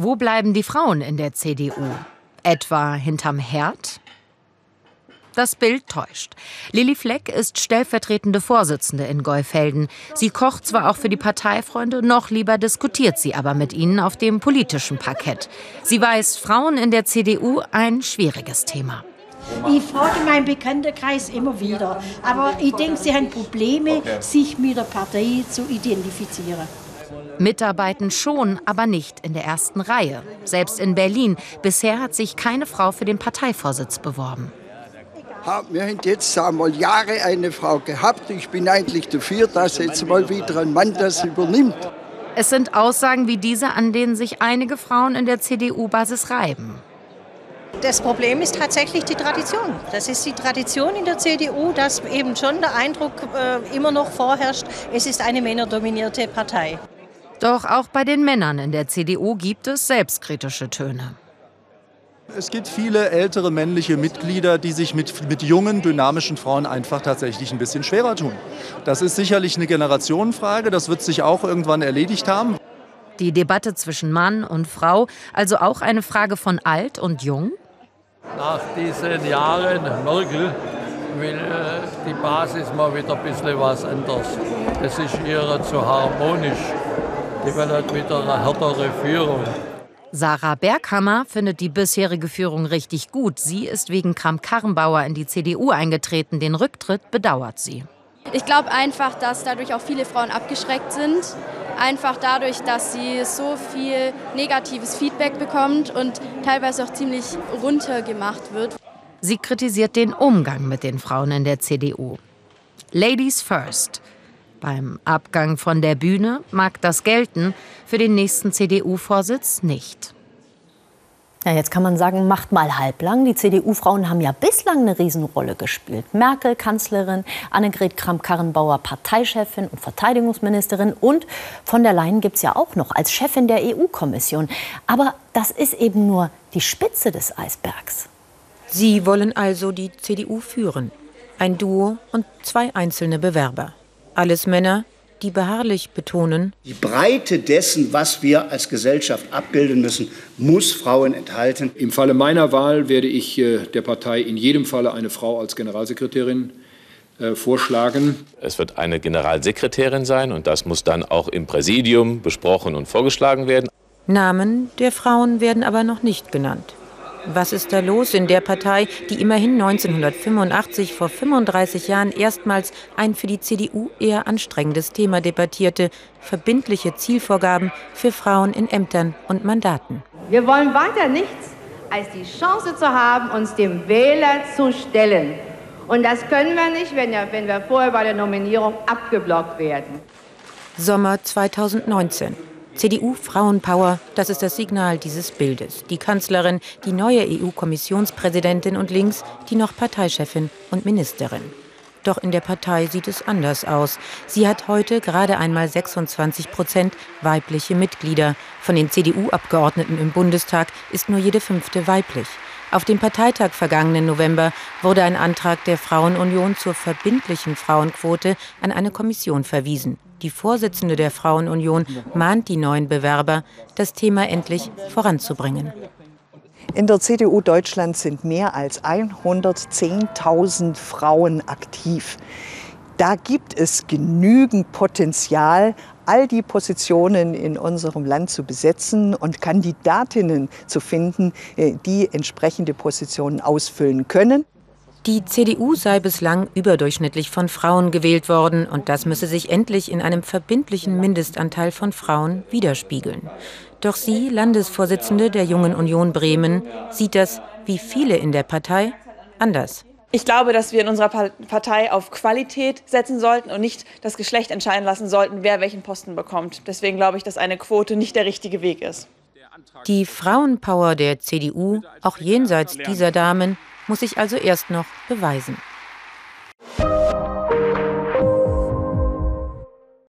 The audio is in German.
Wo bleiben die Frauen in der CDU? Etwa hinterm Herd? Das Bild täuscht. Lilly Fleck ist stellvertretende Vorsitzende in Geufelden. Sie kocht zwar auch für die Parteifreunde, noch lieber diskutiert sie aber mit ihnen auf dem politischen Parkett. Sie weiß, Frauen in der CDU ein schwieriges Thema. Ich frage meinen Bekanntenkreis immer wieder. Aber ich denke, sie haben Probleme, sich mit der Partei zu identifizieren. Mitarbeiten schon, aber nicht in der ersten Reihe. Selbst in Berlin. Bisher hat sich keine Frau für den Parteivorsitz beworben wir haben jetzt einmal Jahre eine Frau gehabt. Ich bin eigentlich dafür, dass jetzt mal wieder ein Mann das übernimmt. Es sind Aussagen wie diese, an denen sich einige Frauen in der CDU-Basis reiben. Das Problem ist tatsächlich die Tradition. Das ist die Tradition in der CDU, dass eben schon der Eindruck äh, immer noch vorherrscht, es ist eine männerdominierte Partei. Doch auch bei den Männern in der CDU gibt es selbstkritische Töne. Es gibt viele ältere männliche Mitglieder, die sich mit, mit jungen, dynamischen Frauen einfach tatsächlich ein bisschen schwerer tun. Das ist sicherlich eine Generationenfrage, das wird sich auch irgendwann erledigt haben. Die Debatte zwischen Mann und Frau, also auch eine Frage von alt und jung? Nach diesen Jahren Merkel will äh, die Basis mal wieder ein bisschen was anderes. Das ist ihr zu harmonisch. Die will halt wieder eine härtere Führung. Sarah Berghammer findet die bisherige Führung richtig gut. Sie ist wegen Kramp-Karrenbauer in die CDU eingetreten. Den Rücktritt bedauert sie. Ich glaube einfach, dass dadurch auch viele Frauen abgeschreckt sind. Einfach dadurch, dass sie so viel negatives Feedback bekommt und teilweise auch ziemlich runtergemacht wird. Sie kritisiert den Umgang mit den Frauen in der CDU. Ladies first. Beim Abgang von der Bühne mag das gelten, für den nächsten CDU-Vorsitz nicht. Ja, jetzt kann man sagen, macht mal halblang. Die CDU-Frauen haben ja bislang eine Riesenrolle gespielt. Merkel, Kanzlerin, Annegret Kramp-Karrenbauer, Parteichefin und Verteidigungsministerin. Und von der Leyen gibt es ja auch noch als Chefin der EU-Kommission. Aber das ist eben nur die Spitze des Eisbergs. Sie wollen also die CDU führen. Ein Duo und zwei einzelne Bewerber. Alles Männer, die beharrlich betonen, die Breite dessen, was wir als Gesellschaft abbilden müssen, muss Frauen enthalten. Im Falle meiner Wahl werde ich äh, der Partei in jedem Falle eine Frau als Generalsekretärin äh, vorschlagen. Es wird eine Generalsekretärin sein und das muss dann auch im Präsidium besprochen und vorgeschlagen werden. Namen der Frauen werden aber noch nicht genannt. Was ist da los in der Partei, die immerhin 1985 vor 35 Jahren erstmals ein für die CDU eher anstrengendes Thema debattierte, verbindliche Zielvorgaben für Frauen in Ämtern und Mandaten? Wir wollen weiter nichts als die Chance zu haben, uns dem Wähler zu stellen. Und das können wir nicht, wenn wir, vorher bei der Nominierung abgeblockt werden. Sommer 2019. CDU Frauenpower, das ist das Signal dieses Bildes. Die Kanzlerin, die neue EU-Kommissionspräsidentin und links die noch Parteichefin und Ministerin. Doch in der Partei sieht es anders aus. Sie hat heute gerade einmal 26 Prozent weibliche Mitglieder. Von den CDU-Abgeordneten im Bundestag ist nur jede fünfte weiblich. Auf dem Parteitag vergangenen November wurde ein Antrag der Frauenunion zur verbindlichen Frauenquote an eine Kommission verwiesen. Die Vorsitzende der Frauenunion mahnt die neuen Bewerber, das Thema endlich voranzubringen. In der CDU Deutschland sind mehr als 110.000 Frauen aktiv. Da gibt es genügend Potenzial, all die Positionen in unserem Land zu besetzen und Kandidatinnen zu finden, äh, die entsprechende Positionen ausfüllen können. Die CDU sei bislang überdurchschnittlich von Frauen gewählt worden und das müsse sich endlich in einem verbindlichen Mindestanteil von Frauen widerspiegeln. Doch sie, Landesvorsitzende der Jungen Union Bremen, sieht das, wie viele in der Partei, anders. Ich glaube, dass wir in unserer Partei auf Qualität setzen sollten und nicht das Geschlecht entscheiden lassen sollten, wer welchen Posten bekommt. Deswegen glaube ich, dass eine Quote nicht der richtige Weg ist. Die Frauenpower der CDU, auch jenseits dieser Damen, muss sich also erst noch beweisen.